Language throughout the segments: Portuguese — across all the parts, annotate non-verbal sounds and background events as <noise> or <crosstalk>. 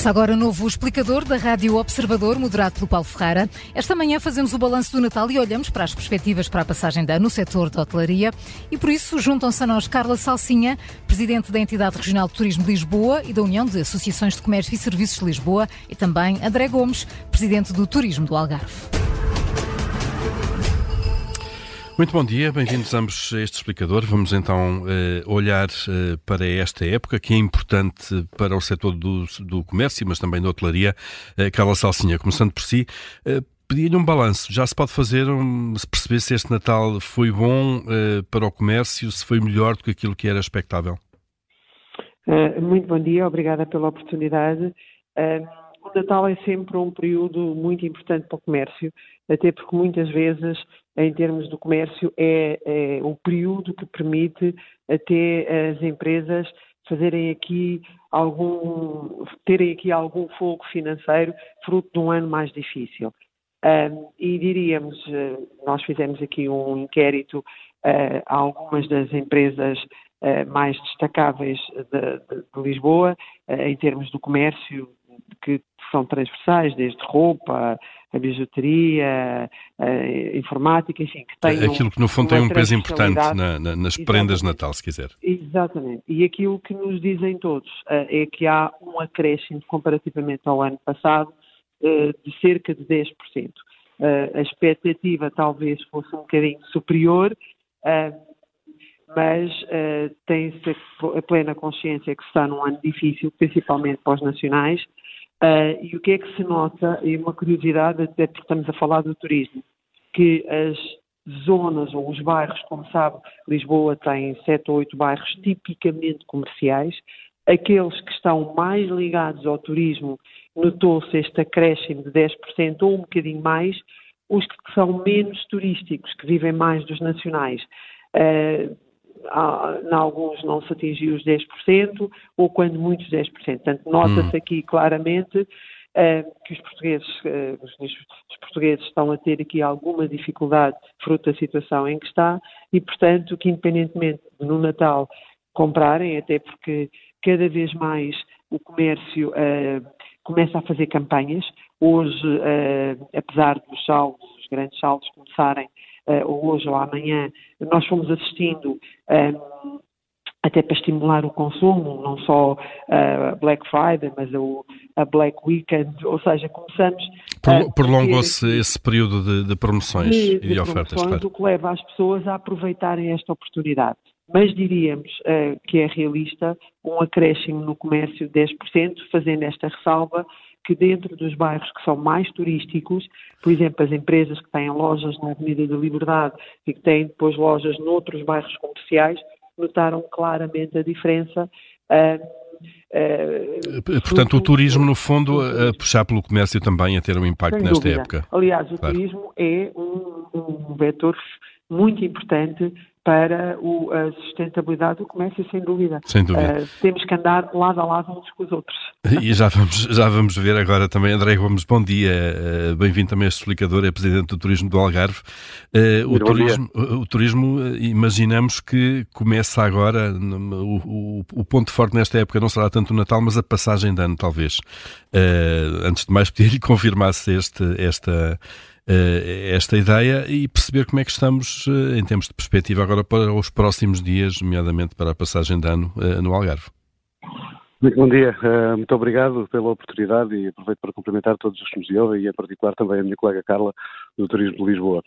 Começa agora o novo explicador da Rádio Observador, moderado pelo Paulo Ferreira. Esta manhã fazemos o balanço do Natal e olhamos para as perspectivas para a passagem da no setor da hotelaria. E por isso juntam-se a nós Carla Salsinha, presidente da Entidade Regional de Turismo de Lisboa e da União de Associações de Comércio e Serviços de Lisboa, e também André Gomes, presidente do Turismo do Algarve. Muito bom dia, bem-vindos ambos a este explicador. Vamos então uh, olhar uh, para esta época que é importante para o setor do, do comércio, mas também da hotelaria. Uh, Carla Salsinha, começando por si, pedia-lhe um balanço. Já se pode fazer, um, se perceber se este Natal foi bom para o comércio, se foi melhor do que aquilo que era expectável? muito bom dia, obrigada pela oportunidade. o Natal é sempre um período muito importante para o comércio, até porque muitas vezes em termos do comércio, é, é o período que permite até as empresas fazerem aqui algum, terem aqui algum fogo financeiro fruto de um ano mais difícil. Um, e diríamos, eh, nós fizemos aqui um inquérito uh, a algumas das empresas uh, mais destacáveis de, de, de Lisboa, uh, em termos do comércio, que são transversais, desde roupa, a bijuteria, a informática, enfim, que tem Aquilo que no fundo tem um peso importante na, na, nas prendas de Natal, se quiser. Exatamente. E aquilo que nos dizem todos uh, é que há um acréscimo comparativamente ao ano passado uh, de cerca de 10%. Uh, eh, a expectativa talvez fosse um bocadinho superior, mas tem-se a plena consciência que está num ano difícil, principalmente para os nacionais, Uh, e o que é que se nota, e uma curiosidade, até porque estamos a falar do turismo, que as zonas ou os bairros, como sabe, Lisboa tem sete ou oito bairros tipicamente comerciais, aqueles que estão mais ligados ao turismo, notou-se este acréscimo de 10% ou um bocadinho mais, os que são menos turísticos, que vivem mais dos nacionais. Uh, em alguns não se atingiu os 10%, ou quando muitos 10%. Portanto, nota-se hum. aqui claramente uh, que os portugueses, uh, os, os, portugueses estão a ter aqui alguma dificuldade fruto da situação em que está e, portanto, que independentemente de no Natal comprarem, até porque cada vez mais o comércio uh, começa a fazer campanhas. Hoje, apesar dos saldos, os grandes saldos começarem ou hoje ou amanhã, nós fomos assistindo ehm, até para estimular o consumo, não só a uh, Black Friday, mas o, a Black Weekend, ou seja, começamos... Prolongou-se esse período de, de promoções de, e de, de ofertas, claro. O que leva as pessoas a aproveitarem esta oportunidade. Mas diríamos uh, que é realista um acréscimo no comércio de 10%, fazendo esta ressalva que dentro dos bairros que são mais turísticos, por exemplo, as empresas que têm lojas na Avenida da Liberdade e que têm depois lojas noutros bairros comerciais, notaram claramente a diferença. Uh, Uh, Portanto, o turismo, no fundo, a puxar pelo comércio também a ter um impacto nesta época. Aliás, o claro. turismo é um, um vetor muito importante para o, a sustentabilidade do comércio, sem dúvida. Sem dúvida. Uh, temos que andar lado a lado uns com os outros. E já vamos, já vamos ver agora também. André Gomes, bom dia. Uh, Bem-vindo também a este explicador, é Presidente do Turismo do Algarve. Uh, o, turismo, o, turismo, imaginamos que começa agora, o, o, o, ponto forte nesta época não será tanto o Natal, mas a passagem de ano, talvez. antes de mais, <laughs> pedir-lhe que confirmasse este, esta esta ideia e perceber como é que estamos uh, em termos de perspectiva agora para os próximos dias, nomeadamente para a passagem de ano uh, no Algarve. Bom dia, muito obrigado pela oportunidade e aproveito para cumprimentar todos os que nos ouvem e em particular também a minha colega Carla do Turismo de Lisboa.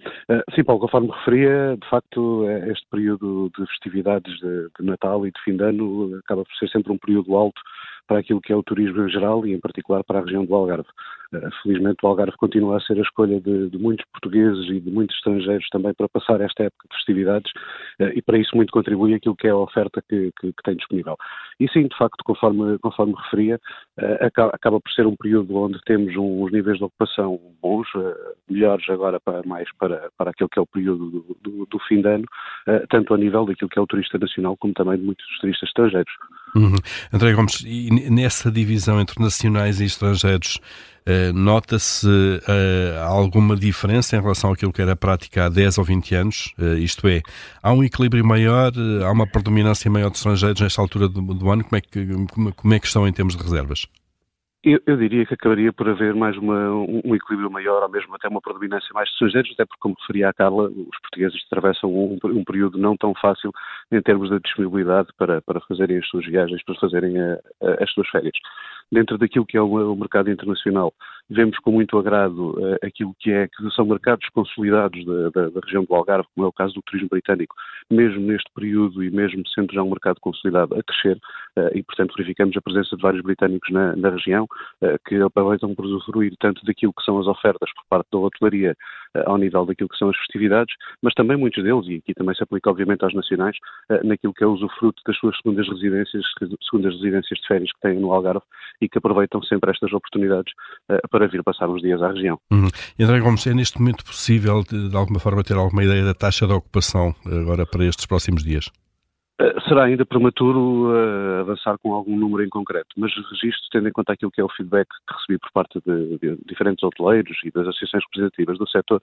Sim, Paulo, conforme me referia, de facto este período de festividades de, de Natal e de fim de ano acaba por ser sempre um período alto para aquilo que é o turismo em geral e em particular para a região do Algarve. Eh, felizmente o Algarve continua a ser a escolha de, de, muitos portugueses e de muitos estrangeiros também para passar esta época de festividades eh, e para isso muito contribui aquilo que é a oferta que, que, que tem disponível. E sim, de facto, conforme, conforme referia, eh, acaba por ser um período onde temos uns níveis de ocupação bons, melhores agora para mais para, para aquilo que é o período do, do, do fim de ano, tanto a nível daquilo que é o turista nacional como também de muitos turistas estrangeiros. Uhum. André Gomes, e nessa divisão entre nacionais e estrangeiros, nota-se uh, alguma diferença em relação àquilo que era prática há 10 ou 20 anos? Uh, isto é, há um equilíbrio maior, há uma predominância maior de estrangeiros nesta altura do, do ano? Como é, que, como, como é que estão em termos de reservas? Eu, eu, diria que acabaria por haver mais uma, um, um, equilíbrio maior, ou mesmo até uma predominância mais de estrangeiros, até porque, como referia a Carla, os portugueses atravessam um, um período não tão fácil em termos de disponibilidade para, para fazerem as suas viagens, para fazerem a, a, as suas férias dentro daquilo que é o, mercado internacional. Vemos com muito agrado uh, aquilo que é que são mercados consolidados da, da, da, região do Algarve, como é o caso do turismo britânico, mesmo neste período e mesmo sendo já um mercado consolidado a crescer, uh, e portanto verificamos a presença de vários britânicos na, na região uh, que aproveitam por usufruir tanto daquilo que são as ofertas por parte da hotelaria ao nível daquilo que são as festividades, mas também muitos deles, e aqui também se aplica obviamente aos nacionais, naquilo que é o usufruto das suas segundas residências, segundas residências de férias que têm no Algarve e que aproveitam sempre estas oportunidades uh, para vir passar uns dias à região. Uhum. André Gomes, é neste momento possível, de, de alguma forma, ter alguma ideia da taxa de ocupação agora para estes próximos dias? Eh, será ainda prematuro uh, avançar com algum número em concreto, mas registro, tendo em conta aquilo que é o feedback que recebi por parte de, de diferentes hoteleiros e das associações representativas do setor,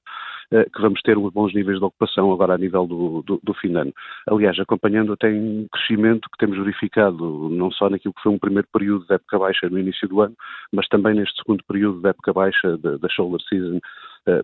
uh, que vamos ter uns bons níveis de ocupação agora a nível do, do, do, fim de ano. Aliás, acompanhando até um crescimento que temos verificado, não só naquilo que foi um primeiro período de época baixa no início do ano, mas também neste segundo período de época baixa da shoulder season,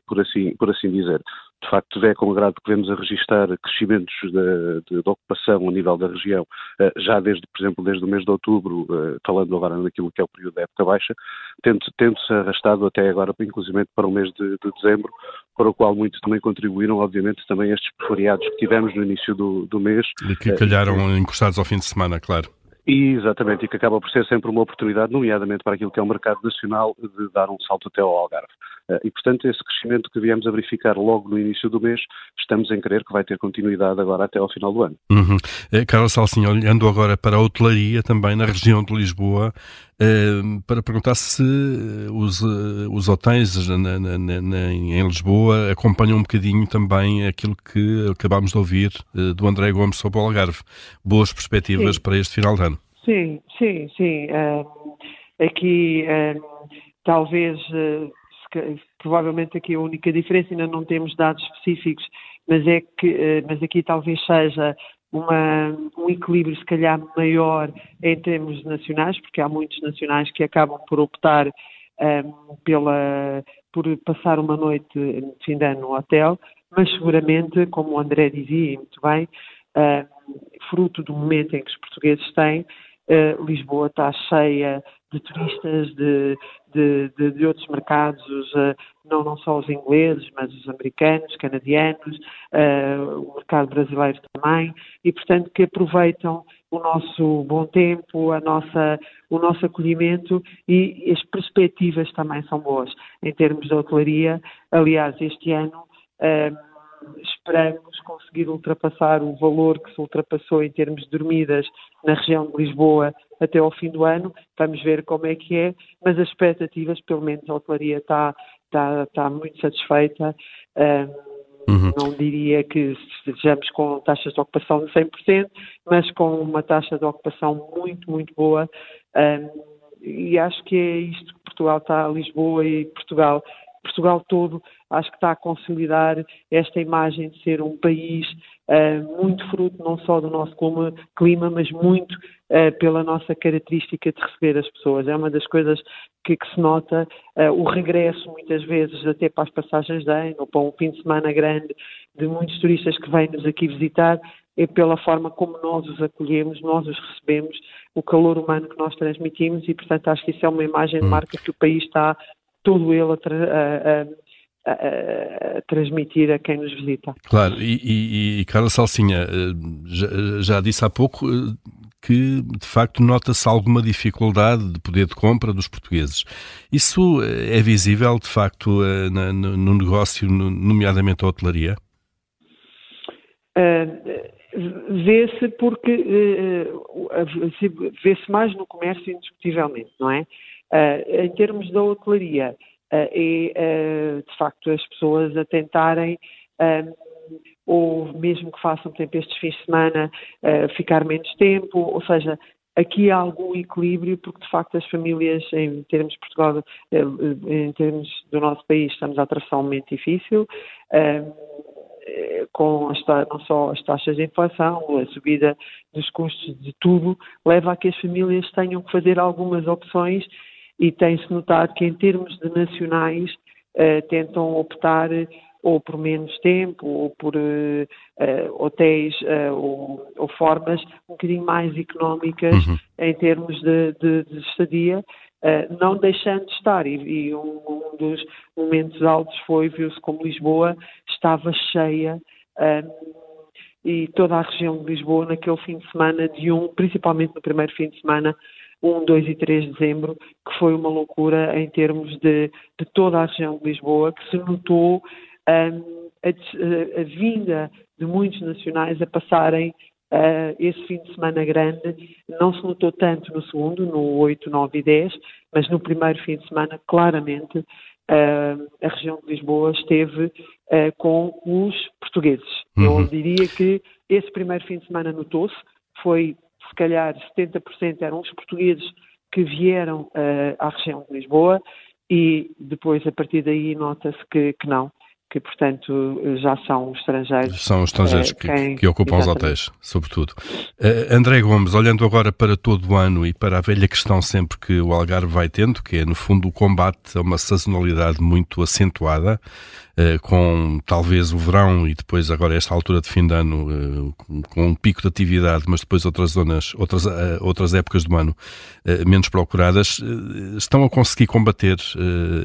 por, assim, por assim dizer de facto é com agrado que vemos a registrar crescimentos de, de, de, ocupação a nível da região, eh, já desde, por exemplo, desde o mês de outubro, eh, falando agora naquilo que é o período da época baixa, tendo-se arrastado até agora, inclusive para o mês de, de, dezembro, para o qual muitos também contribuíram, obviamente, também estes feriados que tivemos no início do, do mês. E que calharam encostados ao fim de semana, claro. Exatamente, e que acaba por ser sempre uma oportunidade, nomeadamente para aquilo que é o mercado nacional, de dar um salto até ao Algarve. Eh, e, portanto, esse crescimento que viemos a verificar logo no início do mês, estamos em crer que vai ter continuidade agora até ao final do ano. Uhum. Eh, Carlos Salsinho, olhando agora para a hotelaria também na região de Lisboa, eh, para perguntar se os, os hotéis na, na, na, em Lisboa acompanham um bocadinho também aquilo que acabámos de ouvir do André Gomes sobre o Algarve. Boas perspectivas sim. para este final de ano. Sim, sim, sim. Um, aqui um, talvez uh, provavelmente aqui a única diferença, ainda não temos dados específicos, mas é que, uh, mas aqui talvez seja uma, um equilíbrio se calhar maior em termos nacionais, porque há muitos nacionais que acabam por optar um, pela, por passar uma noite de fim de ano no hotel, mas seguramente, como o André dizia muito bem, uh, fruto do momento em que os portugueses têm, Uh, Lisboa está cheia de turistas de, de, de, de outros mercados, uh, não, não só os ingleses, mas os americanos, canadianos, uh, o mercado brasileiro também, e portanto que aproveitam o nosso bom tempo, a nossa, o nosso acolhimento e as perspectivas também são boas em termos de hotelaria. Aliás, este ano esperamos conseguir ultrapassar o valor que se ultrapassou em termos de dormidas na região de Lisboa até ao fim do ano. Vamos ver como é que é, mas as expectativas, pelo menos a hotelaria está, está, está muito satisfeita. Um, Uhum. Não diria que estejamos com taxas de ocupação de 100%, mas com uma taxa de ocupação muito, muito boa. Um, e acho que é isto que Portugal está, Lisboa e Portugal Portugal todo acho que está a consolidar esta imagem de ser um país uh, muito fruto não só do nosso clima, mas muito uh, pela nossa característica de receber as pessoas. É uma das coisas que, que se nota, uh, o regresso muitas vezes até para as passagens de ano ou para um fim de semana grande de muitos turistas que vêm-nos aqui visitar, é pela forma como nós os acolhemos, nós os recebemos, o calor humano que nós transmitimos e, portanto, acho que isso é uma imagem de hum. marca que o país está todo ele a, a, a, a, transmitir a quem nos visita. Claro, e, e, e Carla Salsinha, eh, já, já, disse há pouco eh, que de facto nota-se alguma dificuldade de poder de compra dos portugueses. Isso eh, é visível de facto no negócio, nomeadamente a hotelaria? Uh, vê-se porque uh, vê-se mais no comércio indiscutivelmente, não é? Uh, em termos da hotelaria, uh, é de facto as pessoas a tentarem, ou mesmo que façam, por exemplo, estes fins de semana, ficar menos tempo, ou seja, aqui há algum equilíbrio, porque de facto as famílias, em termos de Portugal, em termos do nosso país, estamos a atravessar um momento difícil. com as, não só as taxas de inflação, a subida dos custos de tudo, leva a que as famílias tenham que fazer algumas opções e tem-se notado que em termos de nacionais tentam optar ou por menos tempo, ou por uh, hotéis uh, ou, ou, formas um bocadinho mais económicas uhum. em termos de, de, de estadia, uh, não deixando de estar. E, e um, um, dos momentos altos foi, viu-se como Lisboa estava cheia. e toda a região de Lisboa, naquele fim de semana de um, principalmente no primeiro fim de semana, 1, 2 e 3 de dezembro, que foi uma loucura em termos de, de toda a região de Lisboa, que se notou um, a, a, a, vinda de muitos nacionais a passarem uh, esse fim de semana grande. Não se notou tanto no segundo, no 8, 9 e 10, mas no primeiro fim de semana, claramente, uh, a região de Lisboa esteve uh, com os portugueses. Uhum. Eu diria que esse primeiro fim de semana notou-se, foi se calhar 70% eram os portugueses que vieram à região de Lisboa e depois a partir daí nota-se que, que não, que, portanto, já são estrangeiros. São estrangeiros que, quem, que, ocupam exatamente. os hotéis, sobretudo. Uh, André Gomes, olhando agora para todo o ano e para a velha questão sempre que o Algarve vai tendo, que é, no fundo, o combate a uma sazonalidade muito acentuada, uh, com talvez o verão e depois agora esta altura de fim de ano, uh, com um pico de atividade, mas depois outras zonas, outras, outras épocas do ano menos procuradas, estão a conseguir combater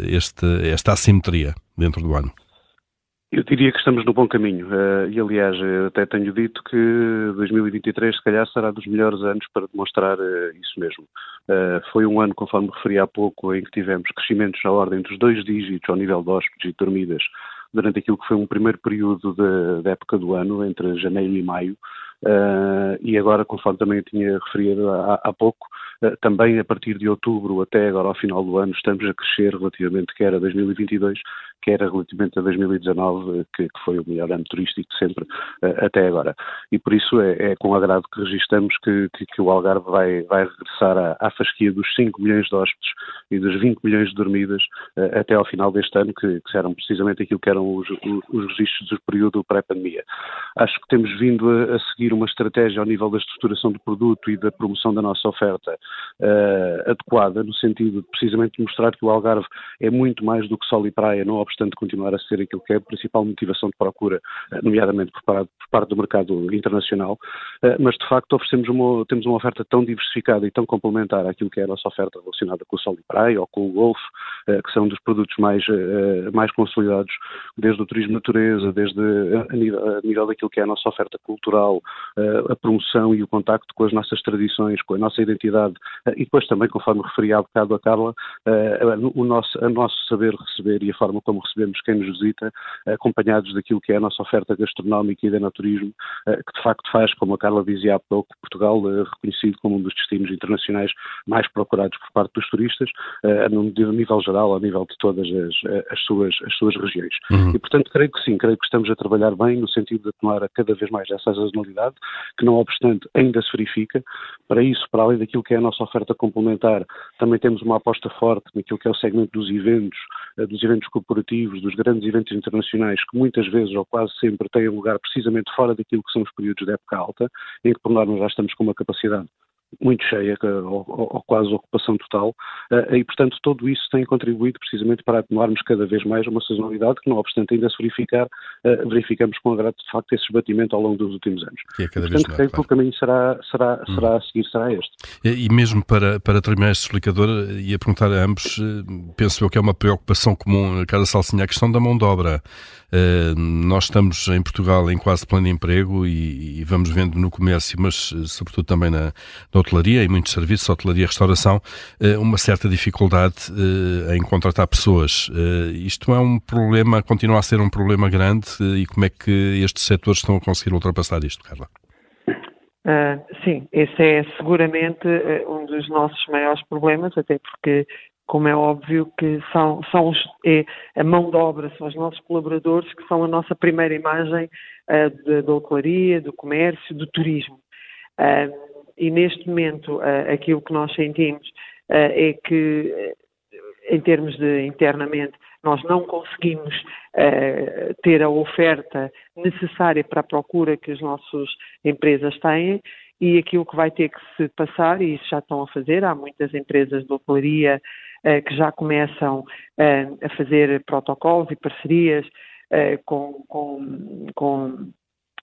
este, esta assimetria dentro do ano? Eu diria que estamos no bom caminho uh, e, aliás, até tenho dito que 2023, se calhar, será dos melhores anos para demonstrar uh, isso mesmo. Uh, foi um ano, conforme referi há pouco, em que tivemos crescimentos à ordem dos dois dígitos ao nível de hóspedes e dormidas durante aquilo que foi um primeiro período da época do ano, entre janeiro e maio, e agora, conforme também tinha referido há, há pouco, também a partir de outubro até agora ao final do ano estamos a crescer relativamente quer a 2022, quer relativamente a 2019, que, que foi o melhor ano turístico sempre uh, até agora. E por isso é, é com agrado que registramos que, que, que, o Algarve vai, vai regressar à, à, fasquia dos 5 milhões de hóspedes e dos 20 milhões de dormidas uh, até ao final deste ano, que, que eram precisamente aquilo que eram os, os, os registros do período pré-pandemia. Acho que temos vindo a, a, seguir uma estratégia ao nível da estruturação do produto e da promoção da nossa oferta uh, adequada, no sentido de precisamente mostrar que o Algarve é muito mais do que sol e praia, não obstante continuar a ser aquilo que é a principal motivação de procura, eh, nomeadamente por, parte, do mercado internacional, eh, mas de facto oferecemos uma, temos uma oferta tão diversificada e tão complementar àquilo que é a nossa oferta relacionada com o sol e praia ou com o golfe, eh, que são dos produtos mais, mais consolidados, desde o turismo natureza, desde a nível, a nível daquilo que é a nossa oferta cultural, a promoção e o contacto com as nossas tradições, com a nossa identidade e depois também, conforme referi há bocado a Carla, o nosso, a nosso saber receber e a forma como recebemos quem nos visita, acompanhados daquilo que é a nossa oferta gastronómica e de enoturismo, eh, que de facto faz, como a Carla dizia há pouco, Portugal eh, reconhecido como um dos destinos internacionais mais procurados por parte dos turistas, eh, a nível geral, a nível de todas as, as, suas, as suas regiões. Uhum. E, portanto, creio que sim, creio que estamos a trabalhar bem no sentido de atenuar cada vez mais essa sazonalidade, que não obstante ainda se verifica. Para isso, para além daquilo que é a nossa oferta complementar, também temos uma aposta forte naquilo que é o segmento dos eventos, dos eventos corporativos, dos grandes eventos internacionais, que muitas vezes ou quase sempre têm lugar precisamente fora daquilo que são os períodos de época alta, em que por norma já estamos com uma capacidade muito cheia, ou, ou, quase ocupação total, uh, e portanto tudo isso tem contribuído precisamente para atenuarmos cada vez mais uma sazonalidade que, não obstante ainda se verificar, uh, verificamos com agrado de facto esse esbatimento ao longo dos últimos anos. Que é cada e, portanto, vez creio claro. que o caminho será, será, hum. será a seguir, será este. E, e mesmo para, para terminar este explicador, ia perguntar a ambos, eh, penso eu que é uma preocupação comum, cada salsinha, a questão da mão de obra. Uh, nós estamos em Portugal em quase pleno emprego e, e, vamos vendo no comércio, mas sobretudo também na, na hotelaria, e muitos serviços, hotelaria e restauração, eh, uma certa dificuldade eh, em contratar pessoas. Eh, isto é um problema, continua a ser um problema grande e como é que estes setores estão a conseguir ultrapassar isto, Carla? Uh, sim, esse é seguramente um dos nossos maiores problemas, até porque, como é óbvio, que são, são os, é, a mão de obra, são os nossos colaboradores que são a nossa primeira imagem uh, da hotelaria, do comércio, do turismo. Uh, e neste momento uh, aquilo que nós sentimos uh, é que, eh, em termos de internamente, nós não conseguimos uh, ter a oferta necessária para a procura que as nossas empresas têm. E aquilo que vai ter que se passar, e isso já estão a fazer, há muitas empresas de hotelaria uh, que já começam uh, a fazer protocolos e parcerias com, com, com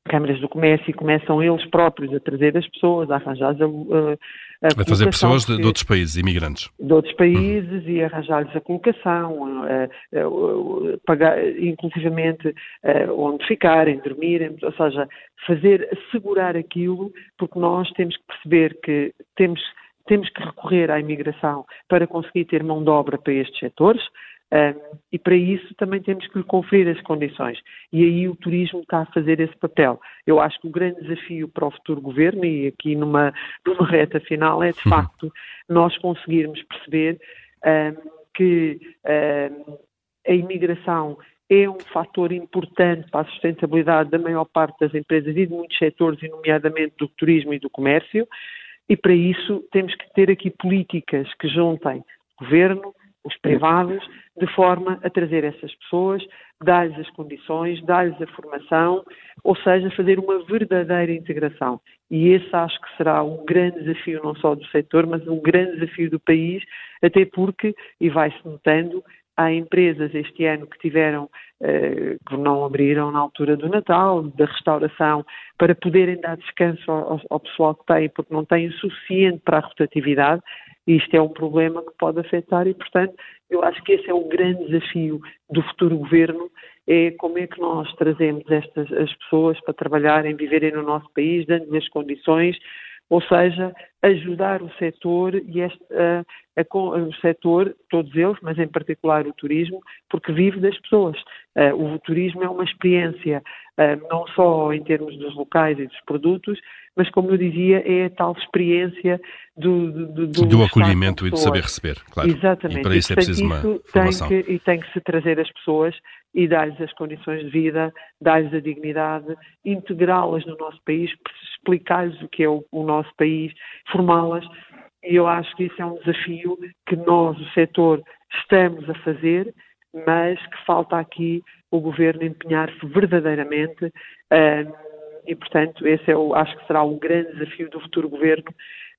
câmaras do comércio e começam eles próprios a trazer as pessoas, a arranjar a, a, a trazer pessoas de, de, outros países, imigrantes. De outros países uhum. e arranjar-lhes a colocação, a, pagar, inclusivamente onde ficarem, dormirem, ou seja, fazer, assegurar aquilo, porque nós temos que perceber que temos temos que recorrer à imigração para conseguir ter mão de obra para estes setores. Um, e para isso também temos que lhe conferir as condições. E aí o turismo está a fazer esse papel. Eu acho que o grande desafio para o futuro governo, e aqui numa, <laughs> numa reta final, é de uhum. facto nós conseguirmos perceber um, que um, a imigração é um fator importante para a sustentabilidade da maior parte das empresas e de muitos setores, e nomeadamente do turismo e do comércio. E para isso temos que ter aqui políticas que juntem o governo, os privados, de forma a trazer essas pessoas, dar-lhes as condições, dar-lhes a formação, ou seja, fazer uma verdadeira integração. E esse acho que será um grande desafio não só do setor, mas um grande desafio do país, até porque, e vai-se notando, há empresas este ano que tiveram, eh, que não abriram na altura do Natal, da restauração, para poderem dar descanso ao, ao pessoal que tem, porque não têm o suficiente para a rotatividade, e isto é um problema que pode afetar e, portanto, eu acho que esse é o grande desafio do futuro governo, é como é que nós trazemos estas as pessoas para trabalharem, viverem no nosso país, dando-lhes condições, ou seja, ajudar o setor e este, a, a, o setor, todos eles, mas em particular o turismo, porque vive das pessoas. Uh, o turismo é uma experiência, uh, não só em termos dos locais e dos produtos, mas como eu dizia, é a tal experiência do, do, do, do acolhimento e de saber receber, claro. Exatamente. E para isso é preciso uma formação. Tem que, e tem que se trazer as pessoas e dar-lhes as condições de vida, dar-lhes a dignidade, integrá-las no nosso país, explicar-lhes o que é o, o nosso país, formá-las. E eu acho que isso é um desafio que nós, o setor, estamos a fazer, mas que falta aqui o governo empenhar-se verdadeiramente. Uh, e, portanto, esse é o, acho que será o grande desafio do futuro governo,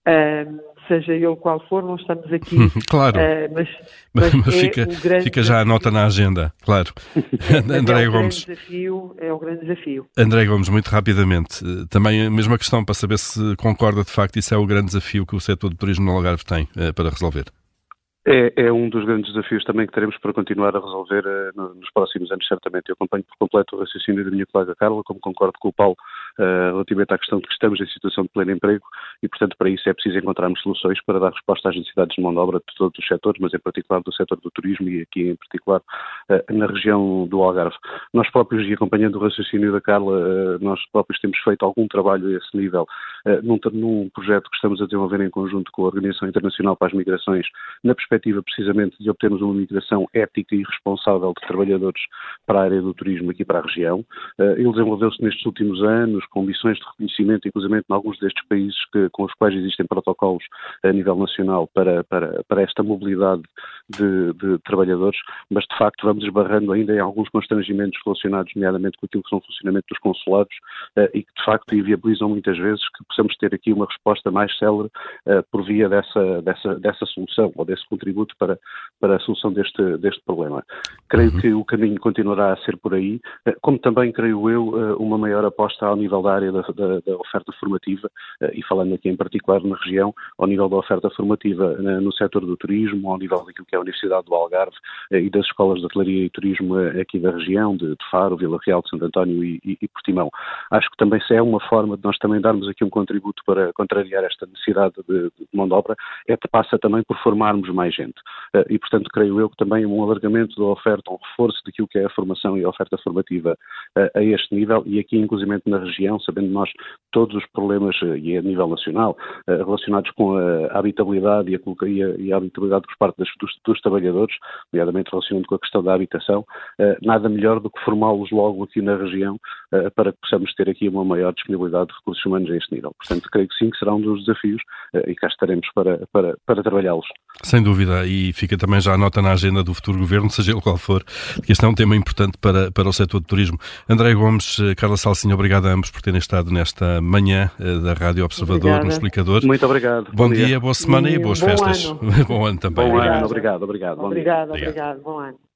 Uh, seja ele qual for, não estamos aqui. <laughs> claro. Uh, mas, mas, mas <laughs> é fica, fica já a nota na agenda, claro. <laughs> André é Gomes. Desafio, é o grande desafio. André Gomes, muito rapidamente, também a mesma questão para saber se concorda de facto, isso é o grande desafio que o setor do turismo no Algarve tem uh, para resolver. É, é, um dos grandes desafios também que teremos para continuar a resolver uh, nos próximos anos, certamente. Eu acompanho por completo o raciocínio da minha colega Carla, como concordo com o Paulo uh, relativamente à questão de que estamos em situação de pleno emprego e, portanto, para isso é preciso encontrarmos soluções para dar resposta às necessidades de mão de obra de todos os setores, mas em particular do setor do turismo e aqui em particular uh, na região do Algarve. Nós próprios, e acompanhando o raciocínio da Carla, nós próprios temos feito algum trabalho a esse nível num, num projeto que estamos a desenvolver em conjunto com a Organização Internacional para as Migrações, na perspectiva precisamente de obtermos uma migração ética e responsável de trabalhadores para a área do turismo aqui para a região. Eh, ele desenvolveu-se nestes últimos anos com missões de reconhecimento, inclusive em alguns destes países que, com os quais existem protocolos a nível nacional para, para, para esta mobilidade de, de, trabalhadores, mas de facto vamos esbarrando ainda em alguns constrangimentos relacionados, nomeadamente com aquilo que são o funcionamento dos consulados eh, e que de facto inviabilizam muitas vezes que possamos ter aqui uma resposta mais célere eh, por via dessa, dessa, dessa solução ou desse contributo para, para a solução deste, deste problema. Creio uhum. que o caminho continuará a ser por aí, eh, como também creio eu uma maior aposta ao nível da área da, da, da oferta formativa eh, e falando aqui em particular na região, ao nível da oferta formativa no setor do turismo, ao nível daquilo que é a Universidade do Algarve e das escolas de hotelaria e turismo aqui da região, de, de Faro, Vila Real de Santo António e, e, e Portimão. Acho que também se é uma forma de nós também darmos aqui um contributo para contrariar esta necessidade de, de mão de obra, é que passa também por formarmos mais gente. Eh, e, portanto, creio eu que também um alargamento da oferta, um reforço daquilo que é a formação e a oferta formativa eh, a este nível, e aqui, inclusive na região, sabendo nós todos os problemas, eh, e a nível nacional, relacionados com a habitabilidade e a, e a, habitabilidade por parte dos, dos, trabalhadores, nomeadamente relacionado com a questão da, habitação, nada melhor do que formá-los logo aqui na região para que possamos ter aqui uma maior disponibilidade de recursos humanos a este nível. Portanto, creio que sim, que será um dos desafios e cá estaremos para, para, para trabalhá-los. Sem dúvida, e fica também já a nota na agenda do futuro governo, seja ele qual for, que este é um tema importante para, para o setor do turismo. André Gomes, Carla Salsinha, obrigado a ambos por terem estado nesta manhã da Rádio Observador Obrigada. no Explicador. Muito obrigado. Bom, Bom dia, dia, boa semana e, e boas bom festas. Ano. <laughs> bom ano também. Bom obrigado. ano, obrigado, obrigado. Obrigado, obrigado. Bom ano.